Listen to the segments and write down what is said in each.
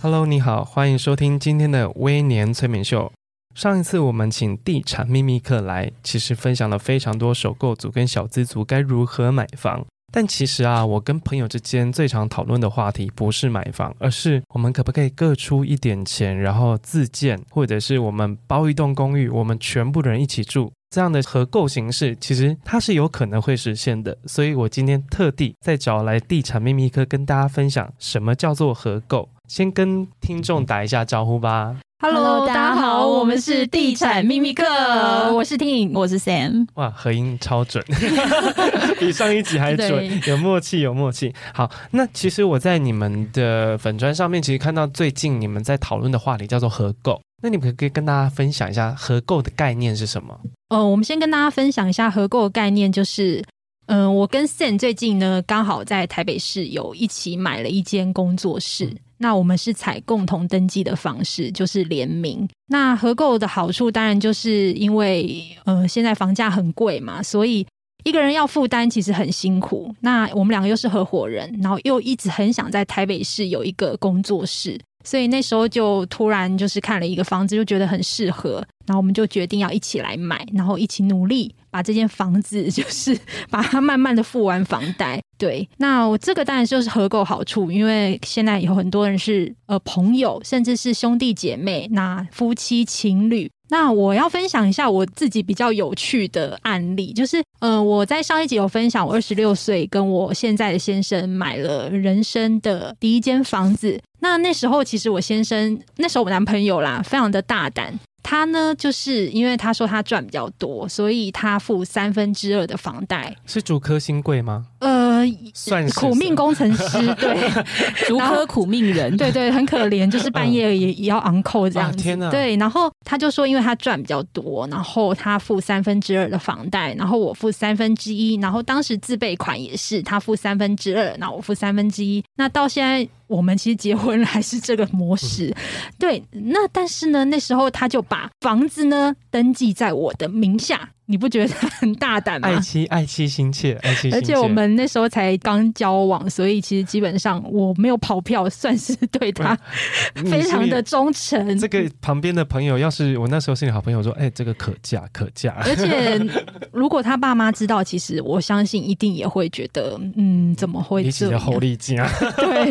Hello，你好，欢迎收听今天的微年催眠秀。上一次我们请地产秘密客来，其实分享了非常多首购族跟小资族该如何买房。但其实啊，我跟朋友之间最常讨论的话题不是买房，而是我们可不可以各出一点钱，然后自建，或者是我们包一栋公寓，我们全部的人一起住。这样的合购形式，其实它是有可能会实现的，所以我今天特地再找来地产秘密客跟大家分享什么叫做合购。先跟听众打一下招呼吧。Hello，大家好，我们是地产秘密客，我是 Ting，我是 Sam。哇，合音超准，比上一集还准，有默契，有默契。好，那其实我在你们的粉砖上面，其实看到最近你们在讨论的话题叫做合购。那你们可以跟大家分享一下合购的概念是什么？呃，我们先跟大家分享一下合购的概念，就是，嗯、呃，我跟 Sam 最近呢刚好在台北市有一起买了一间工作室，嗯、那我们是采共同登记的方式，就是联名。那合购的好处当然就是因为，呃，现在房价很贵嘛，所以一个人要负担其实很辛苦。那我们两个又是合伙人，然后又一直很想在台北市有一个工作室。所以那时候就突然就是看了一个房子，就觉得很适合，然后我们就决定要一起来买，然后一起努力把这间房子就是把它慢慢的付完房贷。对，那我这个当然就是合购好处，因为现在有很多人是呃朋友，甚至是兄弟姐妹，那夫妻情侣。那我要分享一下我自己比较有趣的案例，就是呃我在上一集有分享，我二十六岁跟我现在的先生买了人生的第一间房子。那那时候其实我先生那时候我男朋友啦，非常的大胆。他呢，就是因为他说他赚比较多，所以他付三分之二的房贷。是主科新贵吗？呃，算是苦命工程师，对，竹科苦命人，对对，很可怜，就是半夜也也要昂扣这样子。对，然后他就说，因为他赚比较多，然后他付三分之二的房贷，然后我付三分之一，然后当时自备款也是他付三分之二，那我付三分之一。那到现在我们其实结婚还是这个模式，嗯、对。那但是呢，那时候他就把房子呢，登记在我的名下。你不觉得他很大胆吗？爱妻爱妻心切，爱妻心切。而且我们那时候才刚交往，所以其实基本上我没有跑票，算是对他 非常的忠诚。这个旁边的朋友，要是我那时候是你好朋友，说：“哎、欸，这个可嫁可嫁。”而且如果他爸妈知道，其实我相信一定也会觉得，嗯，怎么会这样？好利劲啊！对，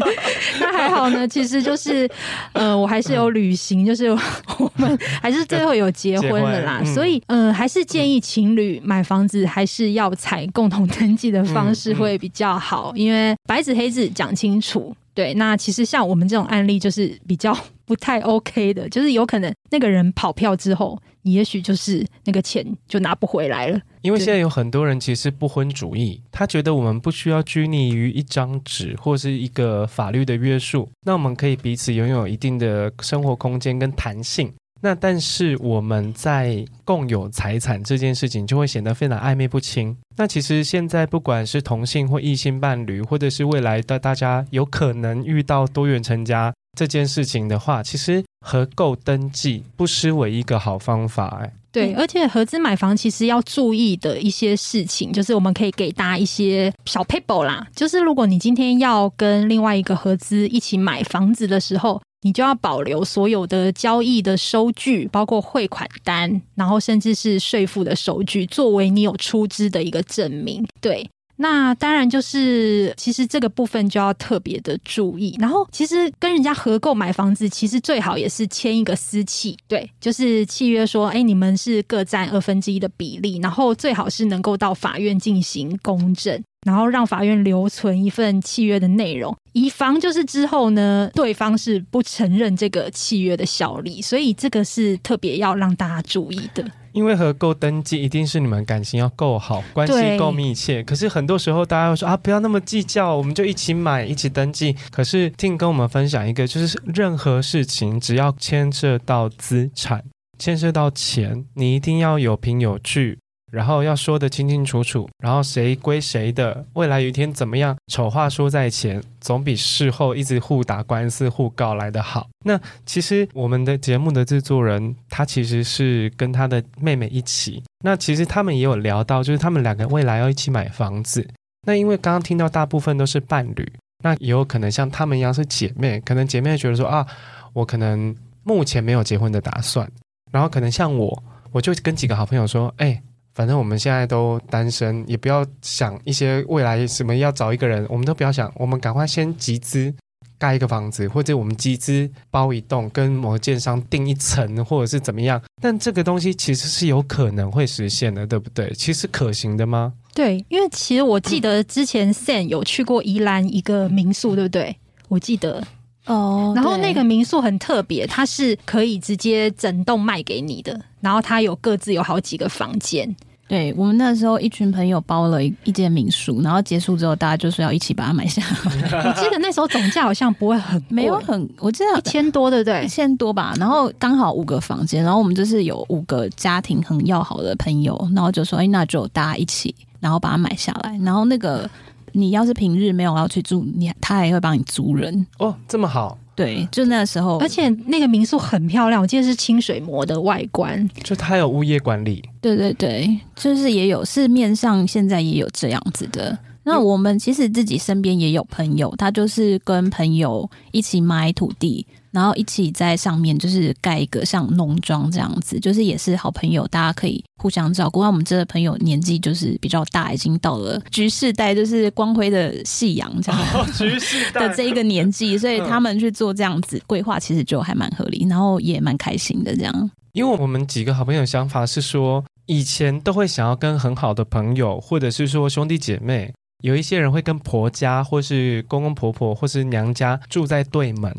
那还好呢。其实就是，呃，我还是有旅行，就是 我们还是最后有结婚了啦。嗯、所以，嗯、呃，还是建议。情侣买房子还是要采共同登记的方式会比较好，因为白纸黑字讲清楚。对，那其实像我们这种案例就是比较 不太 OK 的，就是有可能那个人跑票之后，你也许就是那个钱就拿不回来了。因为现在有很多人其实不婚主义，他觉得我们不需要拘泥于一张纸或是一个法律的约束，那我们可以彼此拥有一定的生活空间跟弹性。那但是我们在共有财产这件事情就会显得非常暧昧不清。那其实现在不管是同性或异性伴侣，或者是未来的大家有可能遇到多元成家这件事情的话，其实合购登记不失为一个好方法。哎，对，而且合资买房其实要注意的一些事情，就是我们可以给大家一些小 paper 啦。就是如果你今天要跟另外一个合资一起买房子的时候，你就要保留所有的交易的收据，包括汇款单，然后甚至是税负的收据，作为你有出资的一个证明。对，那当然就是其实这个部分就要特别的注意。然后，其实跟人家合购买房子，其实最好也是签一个私契，对，就是契约说，哎，你们是各占二分之一的比例，然后最好是能够到法院进行公证。然后让法院留存一份契约的内容，以防就是之后呢，对方是不承认这个契约的效力，所以这个是特别要让大家注意的。因为合购登记一定是你们感情要够好，关系够密切。可是很多时候大家会说啊，不要那么计较，我们就一起买，一起登记。可是听跟我们分享一个，就是任何事情只要牵涉到资产，牵涉到钱，你一定要有凭有据。然后要说得清清楚楚，然后谁归谁的，未来有一天怎么样？丑话说在前，总比事后一直互打官司、互告来的好。那其实我们的节目的制作人，他其实是跟他的妹妹一起。那其实他们也有聊到，就是他们两个未来要一起买房子。那因为刚刚听到大部分都是伴侣，那也有可能像他们一样是姐妹，可能姐妹觉得说啊，我可能目前没有结婚的打算。然后可能像我，我就跟几个好朋友说，哎。反正我们现在都单身，也不要想一些未来什么要找一个人，我们都不要想，我们赶快先集资盖一个房子，或者我们集资包一栋，跟某个建商订一层，或者是怎么样。但这个东西其实是有可能会实现的，对不对？其实可行的吗？对，因为其实我记得之前 Sam 有去过宜兰一个民宿，对不对？我记得哦，然后那个民宿很特别，它是可以直接整栋卖给你的，然后它有各自有好几个房间。对，我们那时候一群朋友包了一一间民宿，然后结束之后，大家就是要一起把它买下来。我记得那时候总价好像不会很，没有很，我记得一千多，对不对？一千多吧。然后刚好五个房间，然后我们就是有五个家庭很要好的朋友，然后就说：“哎，那就大家一起，然后把它买下来。”然后那个你要是平日没有要去住，你他还会帮你租人哦，这么好。对，就那时候，而且那个民宿很漂亮，我记得是清水模的外观，就它有物业管理。对对对，就是也有市面上现在也有这样子的。那我们其实自己身边也有朋友，他就是跟朋友一起买土地。然后一起在上面就是盖一个像农庄这样子，就是也是好朋友，大家可以互相照顾。那我们这个朋友年纪就是比较大，已经到了橘世代，就是光辉的夕阳这样，哦，橘世代的这一个年纪，所以他们去做这样子规划，其实就还蛮合理，然后也蛮开心的这样。因为我们几个好朋友想法是说，以前都会想要跟很好的朋友，或者是说兄弟姐妹，有一些人会跟婆家，或是公公婆婆，或是娘家住在对门。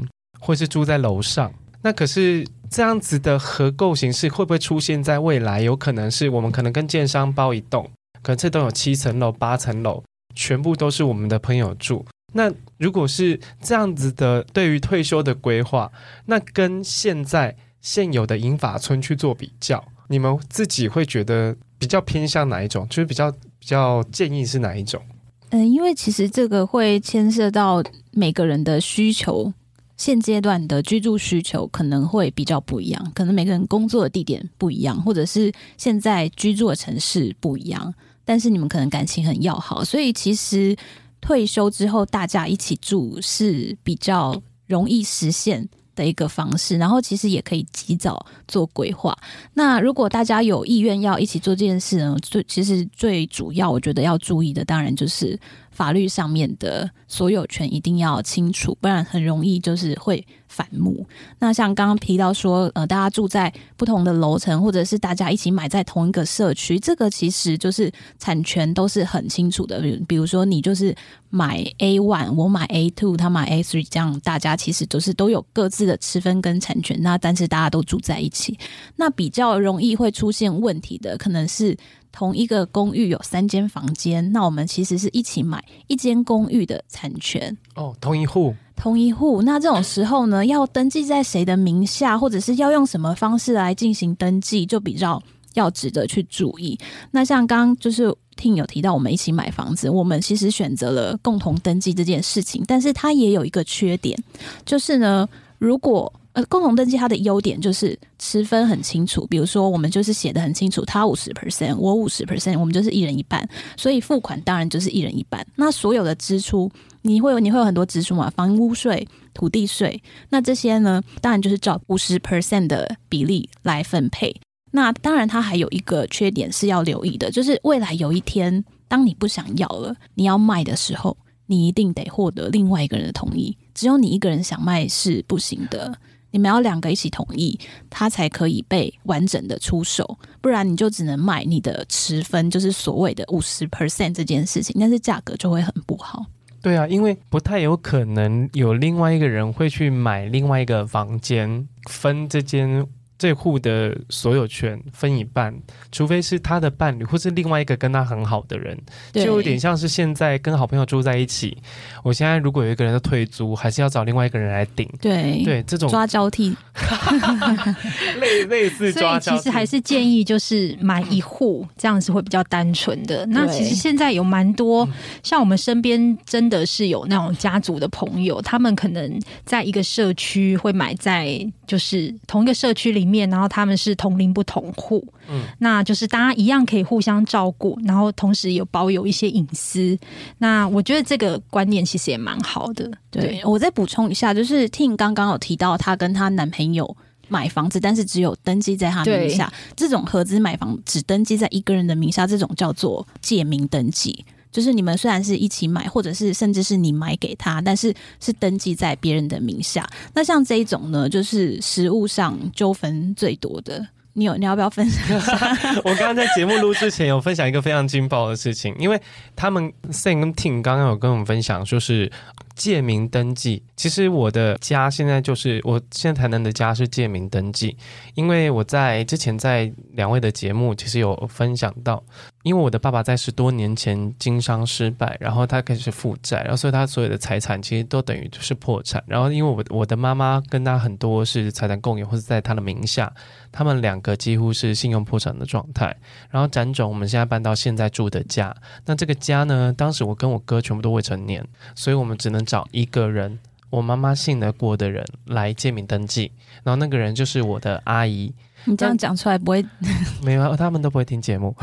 或是住在楼上，那可是这样子的合购形式会不会出现在未来？有可能是我们可能跟建商包一栋，可能这栋有七层楼、八层楼，全部都是我们的朋友住。那如果是这样子的，对于退休的规划，那跟现在现有的银发村去做比较，你们自己会觉得比较偏向哪一种？就是比较比较建议是哪一种？嗯，因为其实这个会牵涉到每个人的需求。现阶段的居住需求可能会比较不一样，可能每个人工作的地点不一样，或者是现在居住的城市不一样。但是你们可能感情很要好，所以其实退休之后大家一起住是比较容易实现的一个方式。然后其实也可以及早做规划。那如果大家有意愿要一起做这件事呢，最其实最主要我觉得要注意的，当然就是。法律上面的所有权一定要清楚，不然很容易就是会反目。那像刚刚提到说，呃，大家住在不同的楼层，或者是大家一起买在同一个社区，这个其实就是产权都是很清楚的。比如，比如说你就是买 A one，我买 A two，他买 A three，这样大家其实都是都有各自的吃分跟产权。那但是大家都住在一起，那比较容易会出现问题的，可能是。同一个公寓有三间房间，那我们其实是一起买一间公寓的产权哦，同一户，同一户。那这种时候呢，要登记在谁的名下，或者是要用什么方式来进行登记，就比较要值得去注意。那像刚刚就是听有提到，我们一起买房子，我们其实选择了共同登记这件事情，但是它也有一个缺点，就是呢，如果呃共同登记它的优点就是持分很清楚，比如说我们就是写的很清楚，他五十 percent，我五十 percent，我们就是一人一半，所以付款当然就是一人一半。那所有的支出，你会有你会有很多支出嘛，房屋税、土地税，那这些呢，当然就是照五十 percent 的比例来分配。那当然它还有一个缺点是要留意的，就是未来有一天当你不想要了，你要卖的时候，你一定得获得另外一个人的同意，只有你一个人想卖是不行的。你们要两个一起同意，它才可以被完整的出售，不然你就只能买你的持分，就是所谓的五十 percent 这件事情，但是价格就会很不好。对啊，因为不太有可能有另外一个人会去买另外一个房间分这间。这户的所有权分一半，除非是他的伴侣或是另外一个跟他很好的人，就有点像是现在跟好朋友住在一起。我现在如果有一个人要退租，还是要找另外一个人来顶。对对，这种抓交替，类类似 抓交替。所以其实还是建议就是买一户，这样子会比较单纯的。那其实现在有蛮多，像我们身边真的是有那种家族的朋友，他们可能在一个社区会买在就是同一个社区里面，然后他们是同龄不同户，嗯，那就是大家一样可以互相照顾，然后同时有保有一些隐私。那我觉得这个观念其实也蛮好的。对，对我再补充一下，就是 Ting 刚刚有提到她跟她男朋友买房子，但是只有登记在她名下，这种合资买房只登记在一个人的名下，这种叫做借名登记。就是你们虽然是一起买，或者是甚至是你买给他，但是是登记在别人的名下。那像这一种呢，就是实物上纠纷最多的。你有你要不要分享？我刚刚在节目录之前有分享一个非常劲爆的事情，因为他们 Sam 跟 Ting 刚刚有跟我们分享，就是。借名登记，其实我的家现在就是我现在台南的家是借名登记，因为我在之前在两位的节目其实有分享到，因为我的爸爸在十多年前经商失败，然后他开始负债，然后所以他所有的财产其实都等于就是破产，然后因为我我的妈妈跟他很多是财产共有或者在他的名下，他们两个几乎是信用破产的状态，然后辗转我们现在搬到现在住的家，那这个家呢，当时我跟我哥全部都未成年，所以我们只能。找一个人，我妈妈信得过的人来借名登记，然后那个人就是我的阿姨。你 这样讲出来不会？没有，他们都不会听节目。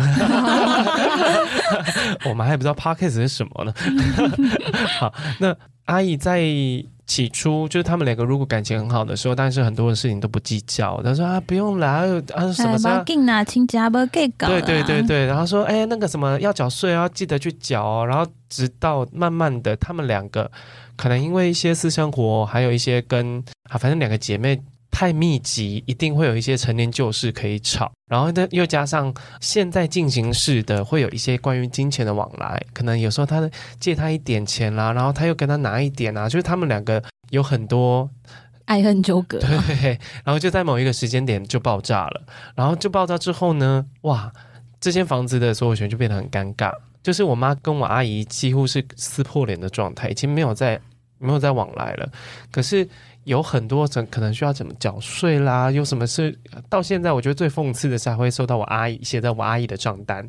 我们还不知道 Podcast 是什么呢。好，那阿姨在起初就是他们两个如果感情很好的时候，但是很多的事情都不计较。他说啊，不用来啊，什么事？对对对对，然后说哎，那个什么要缴税要记得去缴哦。然后直到慢慢的，他们两个。可能因为一些私生活，还有一些跟啊，反正两个姐妹太密集，一定会有一些陈年旧事可以吵。然后呢，又加上现在进行式的，会有一些关于金钱的往来。可能有时候他借他一点钱啦，然后他又跟他拿一点啊，就是他们两个有很多爱恨纠葛。对，然后就在某一个时间点就爆炸了。然后就爆炸之后呢，哇，这间房子的所有权就变得很尴尬。就是我妈跟我阿姨几乎是撕破脸的状态，已经没有再没有再往来了。可是有很多层可能需要怎么缴税啦，有什么事到现在我觉得最讽刺的是还会收到我阿姨写在我阿姨的账单，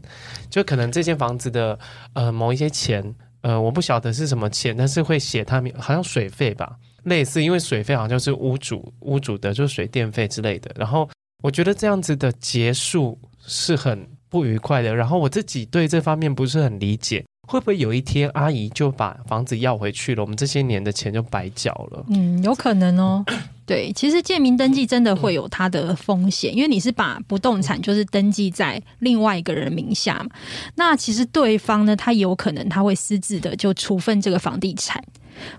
就可能这间房子的呃某一些钱，呃我不晓得是什么钱，但是会写他们好像水费吧，类似，因为水费好像是屋主屋主的，就是水电费之类的。然后我觉得这样子的结束是很。不愉快的，然后我自己对这方面不是很理解，会不会有一天阿姨就把房子要回去了，我们这些年的钱就白缴了？嗯，有可能哦。对，其实借名登记真的会有它的风险，因为你是把不动产就是登记在另外一个人名下嘛。那其实对方呢，他有可能他会私自的就处分这个房地产，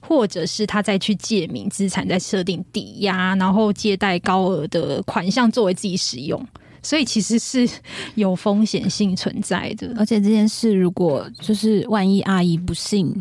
或者是他再去借名资产，再设定抵押，然后借贷高额的款项作为自己使用。所以其实是 有风险性存在的，而且这件事如果就是万一阿姨不幸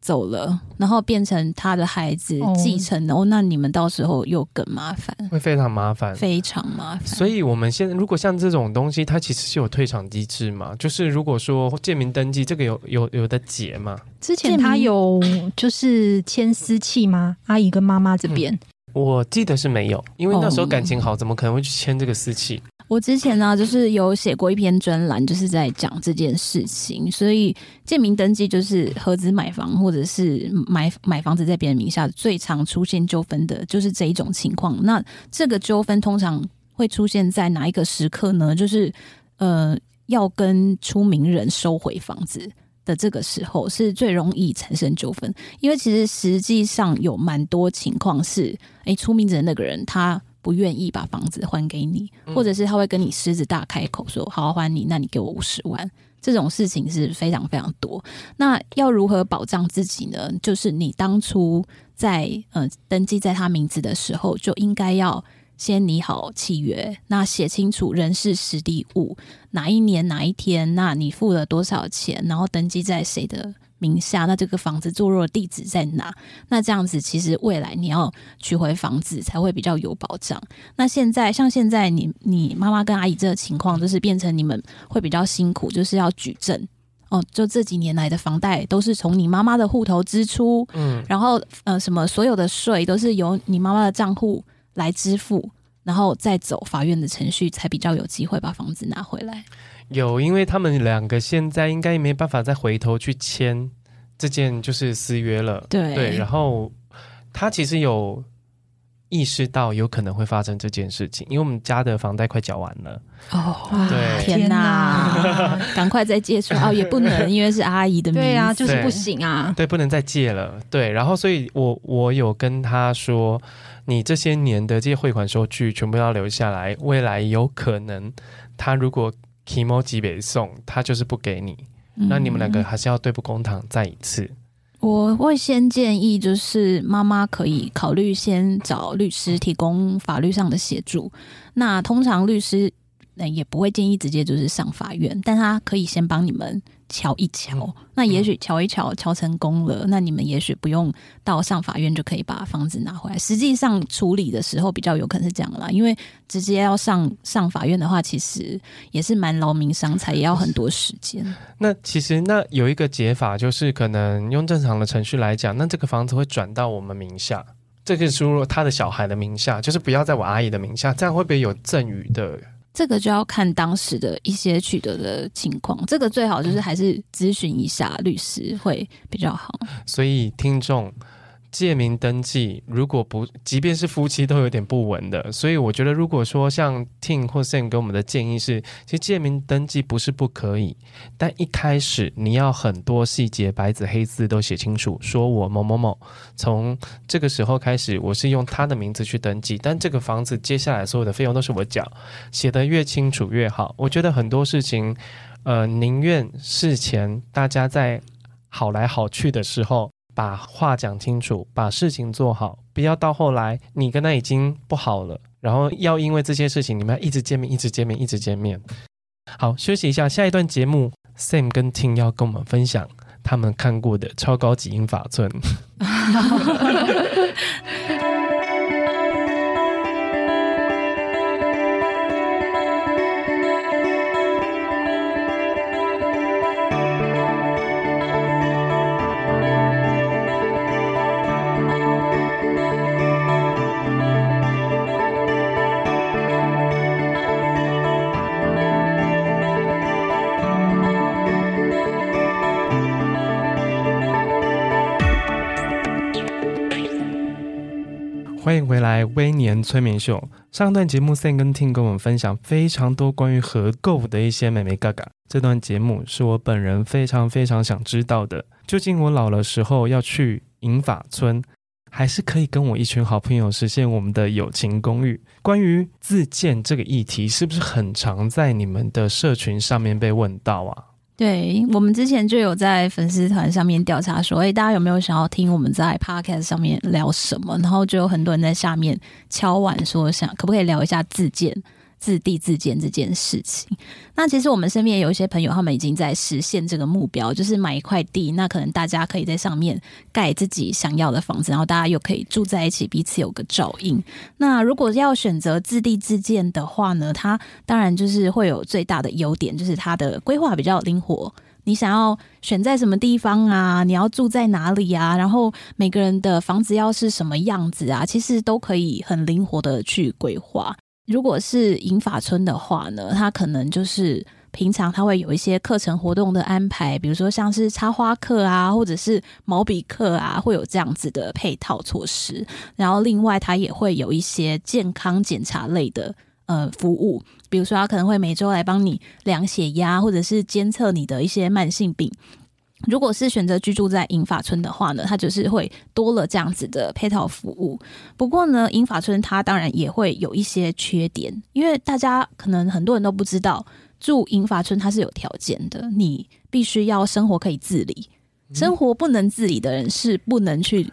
走了，然后变成她的孩子继承了，哦，那你们到时候又更麻烦，会非常麻烦，非常麻烦。所以我们现在如果像这种东西，它其实是有退场机制嘛？就是如果说建民登记这个有有有的解嘛？之前他有就是签私契吗？阿姨跟妈妈这边，嗯，我记得是没有，因为那时候感情好，怎么可能会去签这个私契？我之前呢，就是有写过一篇专栏，就是在讲这件事情。所以建名登记就是合资买房，或者是买买房子在别人名下，最常出现纠纷的就是这一种情况。那这个纠纷通常会出现在哪一个时刻呢？就是呃，要跟出名人收回房子的这个时候，是最容易产生纠纷。因为其实实际上有蛮多情况是，诶，出名的那个人他。不愿意把房子还给你，或者是他会跟你狮子大开口说：“好好还你，那你给我五十万。”这种事情是非常非常多。那要如何保障自己呢？就是你当初在呃登记在他名字的时候，就应该要先拟好契约，那写清楚人事实地物，哪一年哪一天，那你付了多少钱，然后登记在谁的名下，那这个房子坐落的地址在哪？那这样子其实未来你要取回房子才会比较有保障。那现在像现在你你妈妈跟阿姨这个情况，就是变成你们会比较辛苦，就是要举证哦。就这几年来的房贷都是从你妈妈的户头支出，嗯，然后呃什么所有的税都是由你妈妈的账户来支付，然后再走法院的程序，才比较有机会把房子拿回来。有，因为他们两个现在应该没办法再回头去签这件就是私约了。对对，然后他其实有意识到有可能会发生这件事情，因为我们家的房贷快缴完了。哦，对，天哪，赶快再借出来哦，也不能，因为是阿姨的名字，对啊，就是不行啊，对，不能再借了。对，然后所以我我有跟他说，你这些年的这些汇款收据全部要留下来，未来有可能他如果。Kimoji 北送，他就是不给你，嗯、那你们两个还是要对簿公堂再一次。我会先建议，就是妈妈可以考虑先找律师提供法律上的协助。那通常律师那也不会建议直接就是上法院，但他可以先帮你们。瞧一瞧，嗯、那也许瞧一瞧，瞧成功了，嗯、那你们也许不用到上法院就可以把房子拿回来。实际上处理的时候比较有可能是这样啦，因为直接要上上法院的话，其实也是蛮劳民伤财，也要很多时间。那其实那有一个解法，就是可能用正常的程序来讲，那这个房子会转到我们名下，这个输入他的小孩的名下，就是不要在我阿姨的名下，这样会不会有赠与的？这个就要看当时的一些取得的情况，这个最好就是还是咨询一下律师会比较好。所以听众。借名登记，如果不，即便是夫妻都有点不稳的，所以我觉得，如果说像 Ting 或 Sam 给我们的建议是，其实借名登记不是不可以，但一开始你要很多细节白纸黑字都写清楚，说我某某某从这个时候开始，我是用他的名字去登记，但这个房子接下来所有的费用都是我缴，写得越清楚越好。我觉得很多事情，呃，宁愿事前大家在好来好去的时候。把话讲清楚，把事情做好，不要到后来你跟他已经不好了，然后要因为这些事情你们要一直见面，一直见面，一直见面。好，休息一下，下一段节目，Sam 跟 Tim 要跟我们分享他们看过的超高级英法村。欢迎回来，微年催眠秀。上段节目，Sam 跟 Ting 跟我们分享非常多关于合购的一些眉眉角角。这段节目是我本人非常非常想知道的。究竟我老了时候要去银发村，还是可以跟我一群好朋友实现我们的友情公寓？关于自建这个议题，是不是很常在你们的社群上面被问到啊？对，我们之前就有在粉丝团上面调查说，诶，大家有没有想要听我们在 Podcast 上面聊什么？然后就有很多人在下面敲碗说，想可不可以聊一下自荐。自地自建这件事情，那其实我们身边有一些朋友，他们已经在实现这个目标，就是买一块地，那可能大家可以在上面盖自己想要的房子，然后大家又可以住在一起，彼此有个照应。那如果要选择自地自建的话呢，它当然就是会有最大的优点，就是它的规划比较灵活。你想要选在什么地方啊？你要住在哪里啊？然后每个人的房子要是什么样子啊？其实都可以很灵活的去规划。如果是银发村的话呢，它可能就是平常它会有一些课程活动的安排，比如说像是插花课啊，或者是毛笔课啊，会有这样子的配套措施。然后另外它也会有一些健康检查类的呃服务，比如说它可能会每周来帮你量血压，或者是监测你的一些慢性病。如果是选择居住在银发村的话呢，它就是会多了这样子的配套服务。不过呢，银发村它当然也会有一些缺点，因为大家可能很多人都不知道，住银发村它是有条件的，你必须要生活可以自理，生活不能自理的人是不能去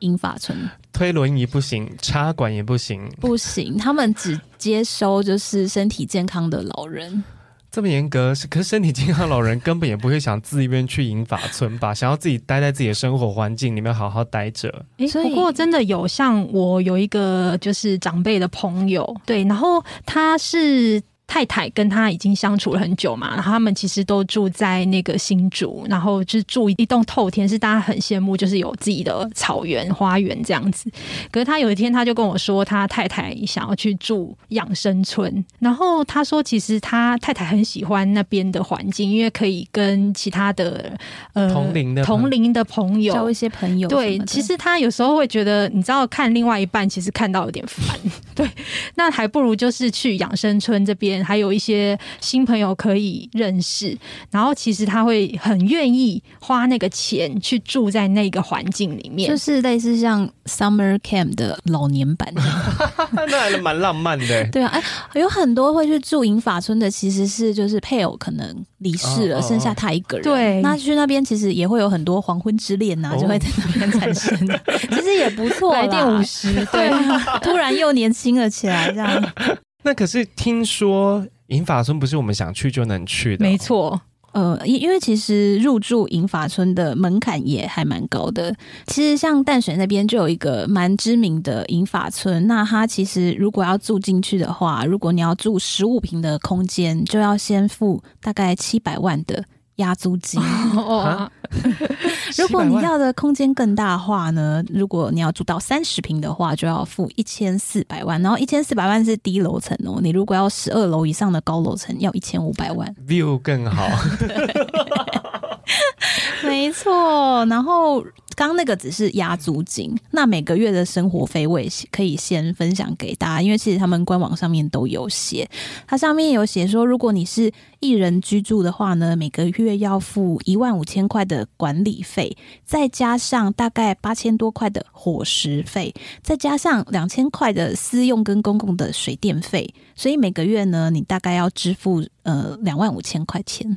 银发村。推轮椅不行，插管也不行，不行，他们只接收就是身体健康的老人。这么严格，是可是身体健康老人根本也不会想自愿去银发村吧？想要自己待在自己的生活环境里面好好待着。哎，不过真的有像我有一个就是长辈的朋友，对，然后他是。太太跟他已经相处了很久嘛，然后他们其实都住在那个新竹，然后就住一栋透天，是大家很羡慕，就是有自己的草原花园这样子。可是他有一天他就跟我说，他太太想要去住养生村，然后他说其实他太太很喜欢那边的环境，因为可以跟其他的呃同龄的同龄的朋友交一些朋友。对，其实他有时候会觉得，你知道看另外一半，其实看到有点烦。对，那还不如就是去养生村这边。还有一些新朋友可以认识，然后其实他会很愿意花那个钱去住在那个环境里面，就是类似像 summer camp 的老年版，那还蛮浪漫的。对啊，哎，有很多会去住银法村的，其实是就是配偶可能离世了，哦、剩下他一个人。对，那去那边其实也会有很多黄昏之恋呐、就会在那边产生，其实也不错，来电五十，对，突然又年轻了起来，这样。那可是听说银发村不是我们想去就能去的。没错。呃，因因为其实入住银发村的门槛也还蛮高的。其实像淡水那边就有一个蛮知名的银发村，那它其实如果要住进去的话，如果你要住十五平的空间，就要先付大概七百万的。押租金。如果你要的空间更大的话呢？如果你要住到三十平的话，就要付一千四百万。然后一千四百万是低楼层哦，你如果要十二楼以上的高楼层，要一千五百万，view 更好。没错，然后。刚那个只是押租金，那每个月的生活费我也可以先分享给大家，因为其实他们官网上面都有写，它上面有写说，如果你是一人居住的话呢，每个月要付一万五千块的管理费，再加上大概八千多块的伙食费，再加上两千块的私用跟公共的水电费，所以每个月呢，你大概要支付呃两万五千块钱。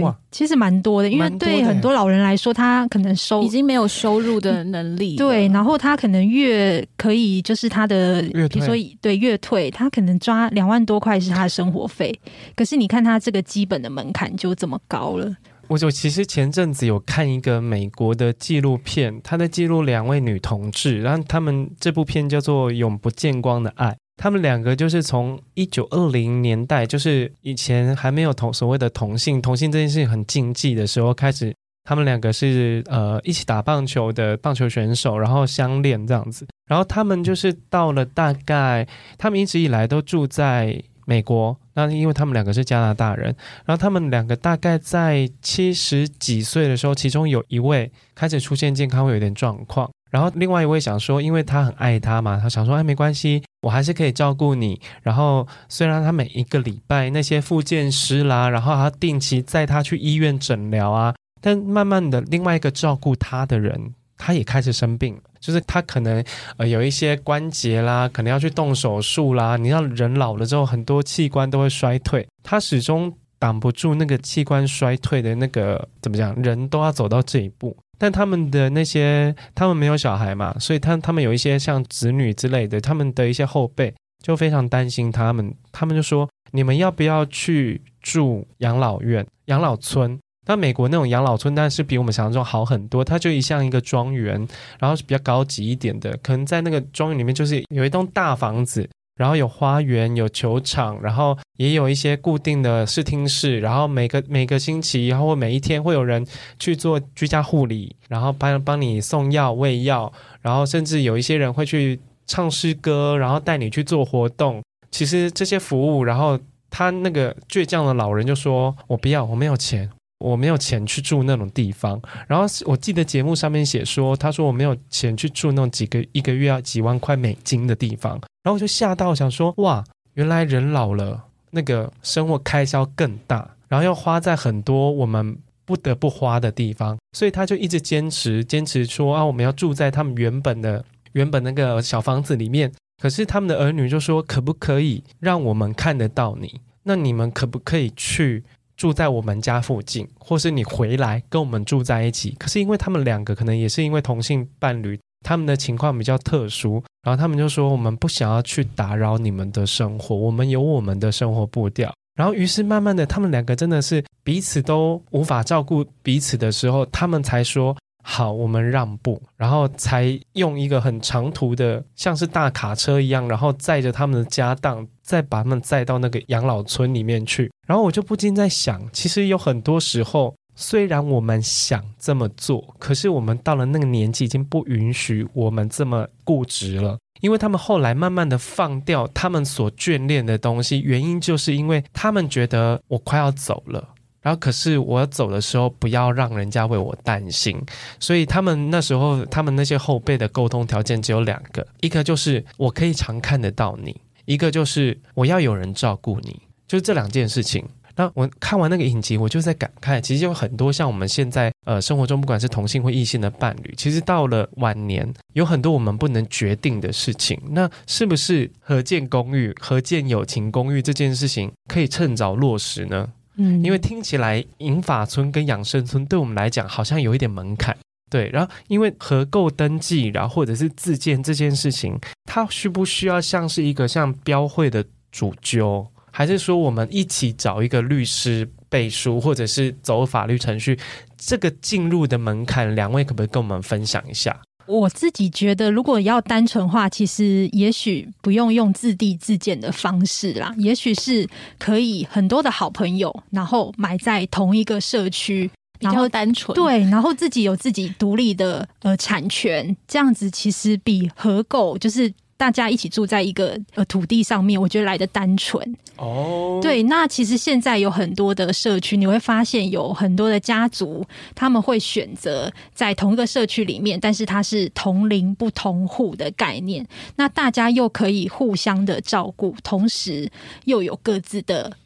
对，其实蛮多的，因为对很多老人来说，他可能收已经没有收入的能力。对，然后他可能越可以就是他的，比如说对月退，他可能抓两万多块是他的生活费。可是你看他这个基本的门槛就这么高了。我就其实前阵子有看一个美国的纪录片，他在记录两位女同志，然后他们这部片叫做《永不见光的爱》。他们两个就是从一九二零年代，就是以前还没有同所谓的同性，同性这件事情很禁忌的时候开始，他们两个是呃一起打棒球的棒球选手，然后相恋这样子。然后他们就是到了大概，他们一直以来都住在美国，那因为他们两个是加拿大人，然后他们两个大概在七十几岁的时候，其中有一位开始出现健康会有点状况。然后另外一位想说，因为他很爱他嘛，他想说，哎，没关系，我还是可以照顾你。然后虽然他每一个礼拜那些复健师啦，然后他定期载他去医院诊疗啊，但慢慢的，另外一个照顾他的人，他也开始生病了，就是他可能呃有一些关节啦，可能要去动手术啦。你知道人老了之后，很多器官都会衰退，他始终挡不住那个器官衰退的那个怎么讲，人都要走到这一步。但他们的那些，他们没有小孩嘛，所以他他们有一些像子女之类的，他们的一些后辈就非常担心他们，他们就说：你们要不要去住养老院、养老村？那美国那种养老村，但是比我们想象中好很多，它就一像一个庄园，然后是比较高级一点的，可能在那个庄园里面就是有一栋大房子。然后有花园，有球场，然后也有一些固定的视听室，然后每个每个星期，然后每一天会有人去做居家护理，然后帮帮你送药喂药，然后甚至有一些人会去唱诗歌，然后带你去做活动。其实这些服务，然后他那个倔强的老人就说：“我不要，我没有钱。”我没有钱去住那种地方，然后我记得节目上面写说，他说我没有钱去住那种几个一个月要几万块美金的地方，然后我就吓到想说，哇，原来人老了，那个生活开销更大，然后要花在很多我们不得不花的地方，所以他就一直坚持坚持说啊，我们要住在他们原本的原本那个小房子里面，可是他们的儿女就说，可不可以让我们看得到你？那你们可不可以去住在我们家附近，或是你回来跟我们住在一起？可是因为他们两个可能也是因为同性伴侣，他们的情况比较特殊，然后他们就说我们不想要去打扰你们的生活，我们有我们的生活步调。然后于是慢慢的，他们两个真的是彼此都无法照顾彼此的时候，他们才说。好，我们让步，然后才用一个很长途的，像是大卡车一样，然后载着他们的家当，再把他们载到那个养老村里面去。然后我就不禁在想，其实有很多时候，虽然我们想这么做，可是我们到了那个年纪，已经不允许我们这么固执了。因为他们后来慢慢的放掉他们所眷恋的东西，原因就是因为他们觉得我快要走了。然后，可是我要走的时候，不要让人家为我担心。所以他们那时候，他们那些后辈的沟通条件只有两个：一个就是我可以常看得到你，一个就是我要有人照顾你。就是这两件事情。那我看完那个影集，我就在感慨，其实有很多像我们现在呃生活中，不管是同性或异性的伴侣，其实到了晚年，有很多我们不能决定的事情。那是不是合建公寓、合建友情公寓这件事情，可以趁早落实呢？嗯，因为听起来银发村跟养生村对我们来讲好像有一点门槛，对。然后因为合购登记，然后或者是自建这件事情，它需不需要像是一个像标会的主揪，还是说我们一起找一个律师背书，或者是走法律程序？这个进入的门槛，两位可不可以跟我们分享一下？我自己觉得，如果要单纯化，其实也许不用用自地自建的方式啦，也许是可以很多的好朋友，然后买在同一个社区，然后单纯对，然后自己有自己独立的呃产权，这样子其实比合购就是。大家一起住在一个呃土地上面，我觉得来的单纯哦。对，那其实现在有很多的社区，你会发现有很多的家族，他们会选择在同一个社区里面，但是它是同龄不同户的概念。那大家又可以互相的照顾，同时又有各自的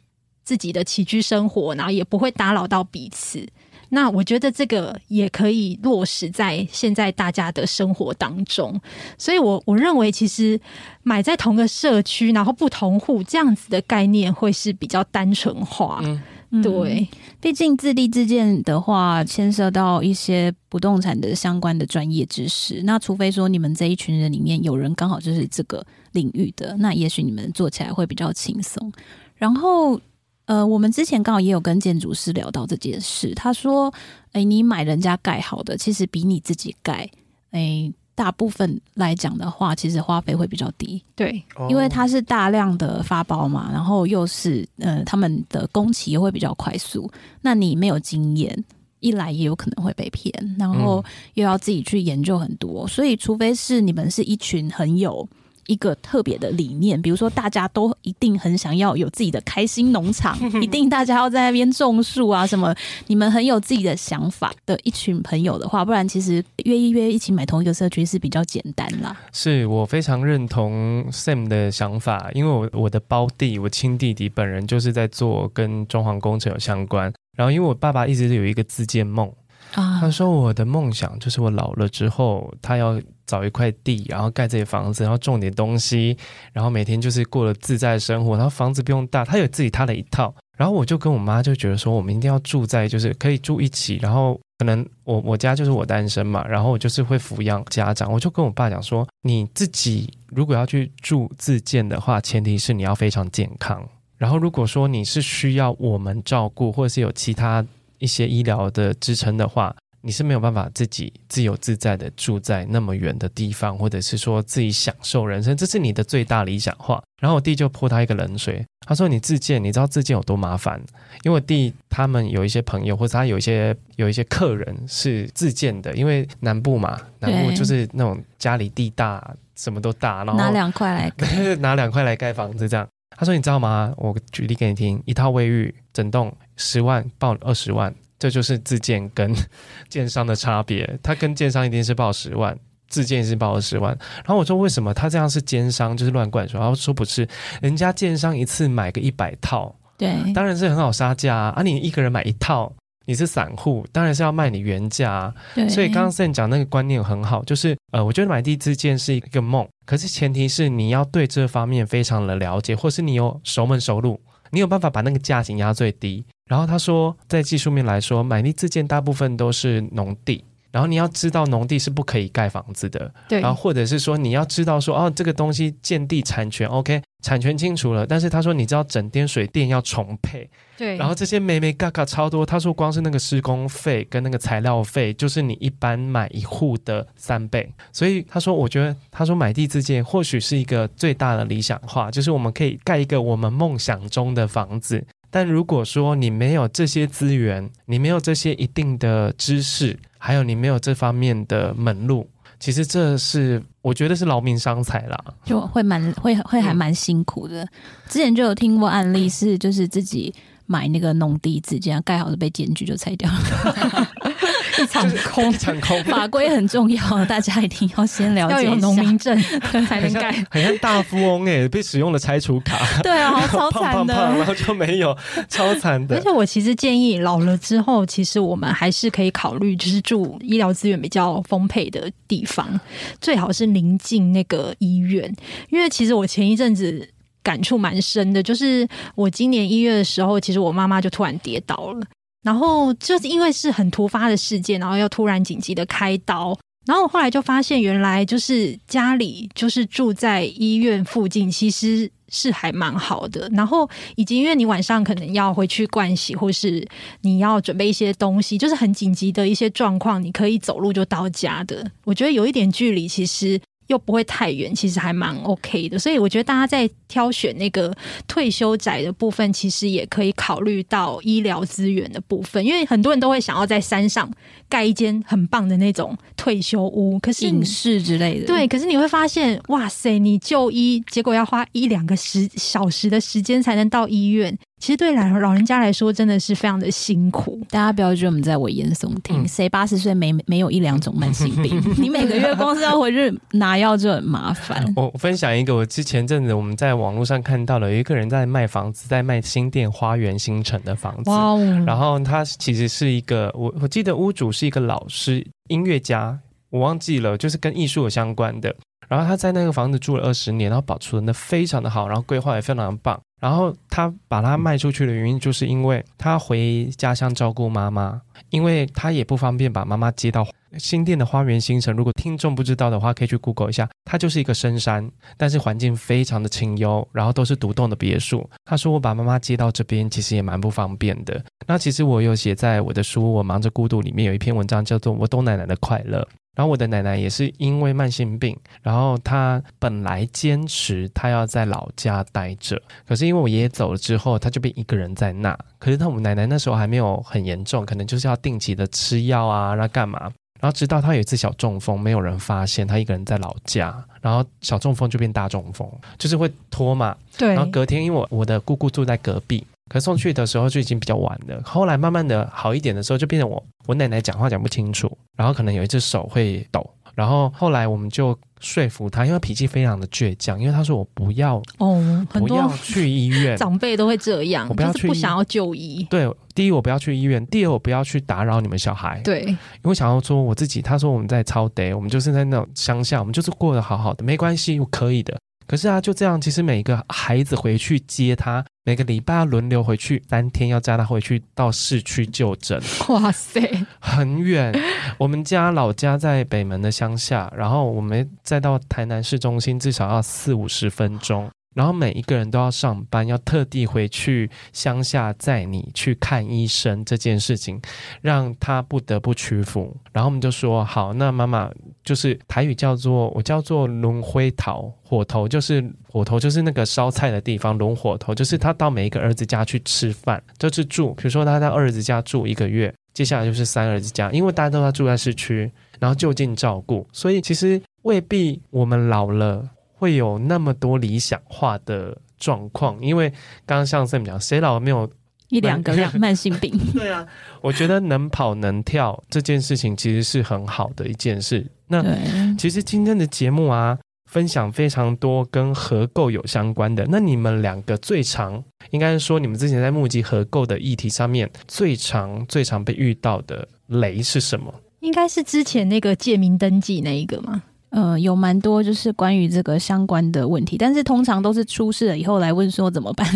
自己的起居生活，然后也不会打扰到彼此。那我觉得这个也可以落实在现在大家的生活当中，所以我我认为其实买在同个社区，然后不同户这样子的概念会是比较单纯化。嗯，对，毕竟自立自建的话，牵涉到一些不动产的相关的专业知识。那除非说你们这一群人里面有人刚好就是这个领域的，那也许你们做起来会比较轻松。然后。呃，我们之前刚好也有跟建筑师聊到这件事，他说：“哎，你买人家盖好的，其实比你自己盖，哎，大部分来讲的话，其实花费会比较低。对，因为它是大量的发包嘛，然后又是呃，他们的工期也会比较快速。那你没有经验，一来也有可能会被骗，然后又要自己去研究很多，所以除非是你们是一群很有。”一个特别的理念，比如说大家都一定很想要有自己的开心农场，一定大家要在那边种树啊什么，你们很有自己的想法的一群朋友的话，不然其实约一约一起买同一个社区是比较简单啦。是我非常认同 Sam 的想法，因为我我的胞弟，我亲弟弟本人就是在做跟装潢工程有相关，然后因为我爸爸一直是有一个自建梦。他说我的梦想就是我老了之后，他要找一块地，然后盖这些房子，然后种点东西，然后每天就是过了自在的生活。然后房子不用大，他有自己他的一套。然后我就跟我妈就觉得说，我们一定要住在就是可以住一起。然后可能我我家就是我单身嘛，然后我就是会抚养家长。我就跟我爸讲说，你自己如果要去住自建的话，前提是你要非常健康。然后如果说你是需要我们照顾，或者是有其他。一些医疗的支撑的话，你是没有办法自己自由自在的住在那么远的地方，或者是说自己享受人生，这是你的最大理想化。然后我弟就泼他一个冷水，他说：“你自建，你知道自建有多麻烦？因为我弟他们有一些朋友，或者他有一些有一些客人是自建的，因为南部嘛，南部就是那种家里地大，什么都大，然后 拿两块来拿两块来盖房子这样。”他说：“你知道吗？我举例给你听，一套卫浴整栋十万报二十万，这就是自建跟 建商的差别。他跟建商一定是报十万，自建是报二十万。然后我说为什么他这样是奸商，就是乱灌水。然后说不是，人家建商一次买个一百套，对，当然是很好杀价啊。啊，你一个人买一套。”你是散户，当然是要卖你原价。对，所以刚刚 Sam 讲那个观念很好，就是呃，我觉得买地自建是一个梦，可是前提是你要对这方面非常的了解，或是你有熟门熟路，你有办法把那个价钱压最低。然后他说，在技术面来说，买力自建大部分都是农地。然后你要知道农地是不可以盖房子的，对。然后或者是说你要知道说哦，这个东西建地产权 OK，产权清楚了。但是他说你知道整电水电要重配，对。然后这些美美嘎嘎超多，他说光是那个施工费跟那个材料费，就是你一般买一户的三倍。所以他说，我觉得他说买地自建或许是一个最大的理想化，就是我们可以盖一个我们梦想中的房子。但如果说你没有这些资源，你没有这些一定的知识，还有你没有这方面的门路，其实这是我觉得是劳民伤财啦，就会蛮会会还蛮辛苦的。之前就有听过案例是，就是自己买那个农地，直接盖好的被检举就拆掉了。一场空，一场空。法规很重要，大家一定要先了解，要有农民证 才能盖。很像大富翁哎，被使用了拆除卡。对啊，好 超惨的，然后就没有，超惨的。而且我其实建议，老了之后，其实我们还是可以考虑，就是住医疗资源比较丰沛的地方，最好是临近那个医院。因为其实我前一阵子感触蛮深的，就是我今年一月的时候，其实我妈妈就突然跌倒了。然后就是因为是很突发的事件，然后要突然紧急的开刀，然后我后来就发现，原来就是家里就是住在医院附近，其实是还蛮好的。然后以及因为你晚上可能要回去盥洗，或是你要准备一些东西，就是很紧急的一些状况，你可以走路就到家的。我觉得有一点距离，其实。又不会太远，其实还蛮 OK 的，所以我觉得大家在挑选那个退休宅的部分，其实也可以考虑到医疗资源的部分，因为很多人都会想要在山上盖一间很棒的那种退休屋，可是隐士之类的，对，可是你会发现，哇塞，你就医结果要花一两个时小时的时间才能到医院。其实对老老人家来说，真的是非常的辛苦。大家不要觉得我们在危言耸听，谁八十岁没没有一两种慢性病？你每个月光是要回去拿药就很麻烦。我分享一个，我之前阵子我们在网络上看到了，有一个人在卖房子，在卖新店花园新城的房子。哇哦！然后他其实是一个，我我记得屋主是一个老师、音乐家，我忘记了，就是跟艺术有相关的。然后他在那个房子住了二十年，然后保存的非常的好，然后规划也非常的棒。然后他把它卖出去的原因，就是因为他回家乡照顾妈妈，因为他也不方便把妈妈接到新店的花园新城。如果听众不知道的话，可以去 Google 一下，它就是一个深山，但是环境非常的清幽，然后都是独栋的别墅。他说我把妈妈接到这边，其实也蛮不方便的。那其实我有写在我的书《我忙着孤独》里面有一篇文章，叫做《我懂奶奶的快乐》。然后我的奶奶也是因为慢性病，然后她本来坚持她要在老家待着，可是因为我爷爷走了之后，她就变一个人在那。可是她我们奶奶那时候还没有很严重，可能就是要定期的吃药啊，那干嘛？然后直到他有一次小中风，没有人发现他一个人在老家，然后小中风就变大中风，就是会拖嘛。对。然后隔天，因为我我的姑姑住在隔壁。可送去的时候就已经比较晚了，后来慢慢的好一点的时候，就变成我我奶奶讲话讲不清楚，然后可能有一只手会抖，然后后来我们就说服他，因为脾气非常的倔强，因为他说我不要哦，不要去医院，长辈都会这样，我不要去，就是不想要就医。对，第一我不要去医院，第二我不要去打扰你们小孩。对，因为想要说我自己，他说我们在草地，我们就是在那种乡下，我们就是过得好好的，没关系，我可以的。可是啊，就这样，其实每一个孩子回去接他，每个礼拜要轮流回去三天，要载他回去到市区就诊。哇塞，很远。我们家老家在北门的乡下，然后我们再到台南市中心，至少要四五十分钟。然后每一个人都要上班，要特地回去乡下载你去看医生，这件事情让他不得不屈服。然后我们就说好，那妈妈就是台语叫做我叫做轮回头，火头就是火头就是那个烧菜的地方，轮火头就是他到每一个儿子家去吃饭，就是住。比如说他在二儿子家住一个月，接下来就是三儿子家，因为大家都要住在市区，然后就近照顾，所以其实未必我们老了。会有那么多理想化的状况，因为刚刚像 Sam 讲，谁老没有一两个慢性病？对啊，我觉得能跑能跳这件事情其实是很好的一件事。那其实今天的节目啊，分享非常多跟合购有相关的。那你们两个最常，应该是说你们之前在募集合购的议题上面，最常最常被遇到的雷是什么？应该是之前那个借名登记那一个吗？呃，有蛮多就是关于这个相关的问题，但是通常都是出事了以后来问说怎么办，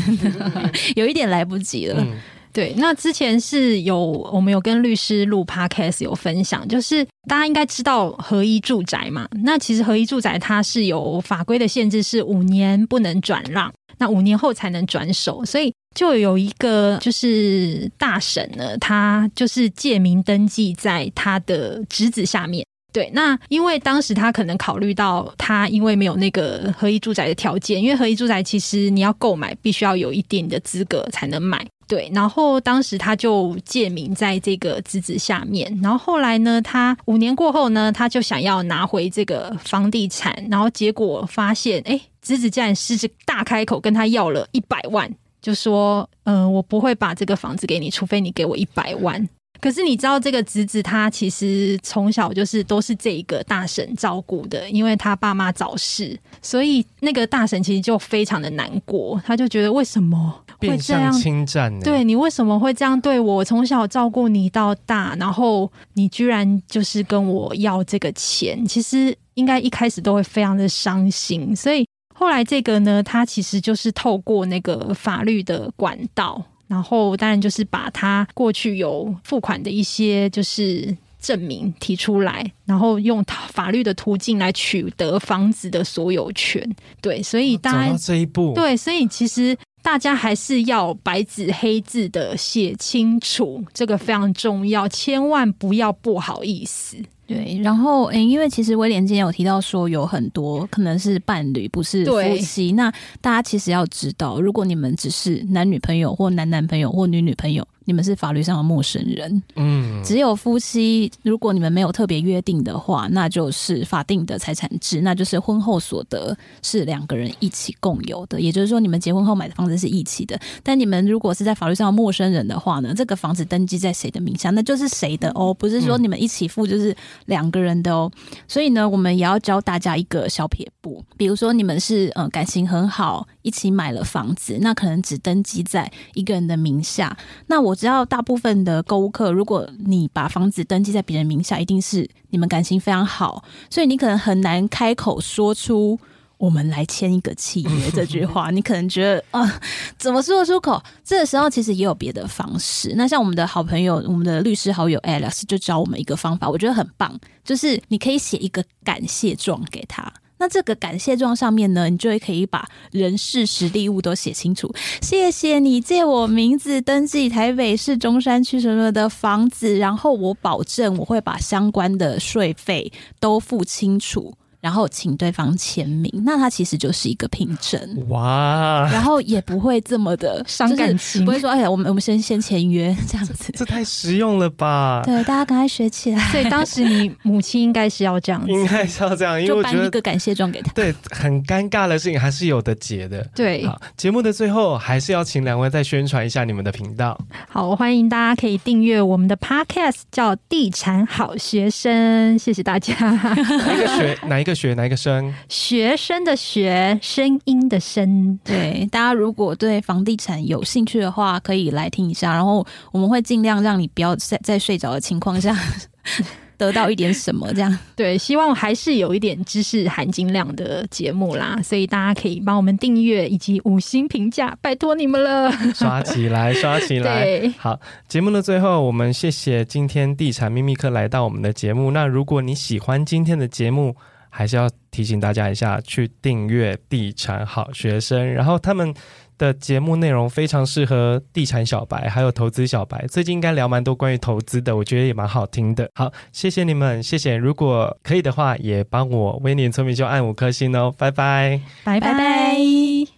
有一点来不及了。嗯对，那之前是有我们有跟律师录 podcast 有分享，就是大家应该知道合一住宅嘛。那其实合一住宅它是有法规的限制，是五年不能转让，那五年后才能转手。所以就有一个就是大婶呢，他就是借名登记在他的侄子下面。对，那因为当时他可能考虑到他因为没有那个合一住宅的条件，因为合一住宅其实你要购买必须要有一定的资格才能买。对，然后当时他就借名在这个侄子下面，然后后来呢，他五年过后呢，他就想要拿回这个房地产，然后结果发现，哎，侄子竟然狮子大开口跟他要了一百万，就说，嗯、我不会把这个房子给你，除非你给我一百万。可是你知道，这个侄子他其实从小就是都是这一个大婶照顾的，因为他爸妈早逝，所以那个大婶其实就非常的难过，他就觉得为什么会这样侵占？对，你为什么会这样对我？从小照顾你到大，然后你居然就是跟我要这个钱，其实应该一开始都会非常的伤心。所以后来这个呢，他其实就是透过那个法律的管道。然后当然就是把他过去有付款的一些就是证明提出来，然后用法律的途径来取得房子的所有权。对，所以大家这一步，对，所以其实大家还是要白纸黑字的写清楚，这个非常重要，千万不要不好意思。对，然后诶，因为其实威廉今天有提到说，有很多可能是伴侣，不是夫妻。那大家其实要知道，如果你们只是男女朋友，或男男朋友，或女女朋友。你们是法律上的陌生人，嗯，只有夫妻，如果你们没有特别约定的话，那就是法定的财产制，那就是婚后所得是两个人一起共有的，也就是说，你们结婚后买的房子是一起的。但你们如果是在法律上的陌生人的话呢，这个房子登记在谁的名下，那就是谁的哦，不是说你们一起付就是两个人的哦。所以呢，我们也要教大家一个小撇步，比如说你们是呃感情很好，一起买了房子，那可能只登记在一个人的名下，那我。知道大部分的购物客，如果你把房子登记在别人名下，一定是你们感情非常好，所以你可能很难开口说出“我们来签一个契约” 这句话。你可能觉得啊、呃，怎么说得出口？这个时候其实也有别的方式。那像我们的好朋友，我们的律师好友 Alex 就教我们一个方法，我觉得很棒，就是你可以写一个感谢状给他。那这个感谢状上面呢，你就会可以把人事时地物都写清楚。谢谢你借我名字登记台北市中山区什么的房子，然后我保证我会把相关的税费都付清楚。然后请对方签名，那他其实就是一个凭证哇，然后也不会这么的伤感情，不会说哎呀，我们我们先先签约这样子，这，这太实用了吧？对，大家赶快学起来。所以当时你母亲应该是要这样子，应该是要这样，因为我觉得就颁一个感谢状给他。对，很尴尬的事情还是有的解的。对，好，节目的最后还是要请两位再宣传一下你们的频道。好，欢迎大家可以订阅我们的 Podcast，叫《地产好学生》，谢谢大家。哪一个学？哪一个？学哪一个声？学生的学，声音的声。对，大家如果对房地产有兴趣的话，可以来听一下。然后我们会尽量让你不要在在睡着的情况下 得到一点什么。这样对，希望还是有一点知识含金量的节目啦。所以大家可以帮我们订阅以及五星评价，拜托你们了。刷起来，刷起来。对好，节目的最后，我们谢谢今天地产秘密课来到我们的节目。那如果你喜欢今天的节目，还是要提醒大家一下，去订阅《地产好学生》，然后他们的节目内容非常适合地产小白，还有投资小白。最近应该聊蛮多关于投资的，我觉得也蛮好听的。好，谢谢你们，谢谢。如果可以的话，也帮我威廉聪明就按五颗星哦，拜拜，拜拜。